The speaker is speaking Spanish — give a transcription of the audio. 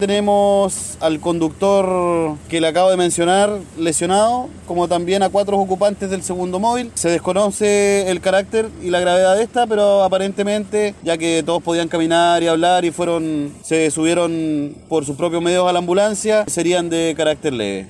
Tenemos al conductor que le acabo de mencionar lesionado, como también a cuatro ocupantes del segundo móvil. Se desconoce el carácter y la gravedad de esta, pero aparentemente, ya que todos podían caminar y hablar y fueron, se subieron por sus propios medios a la ambulancia, serían de carácter leve.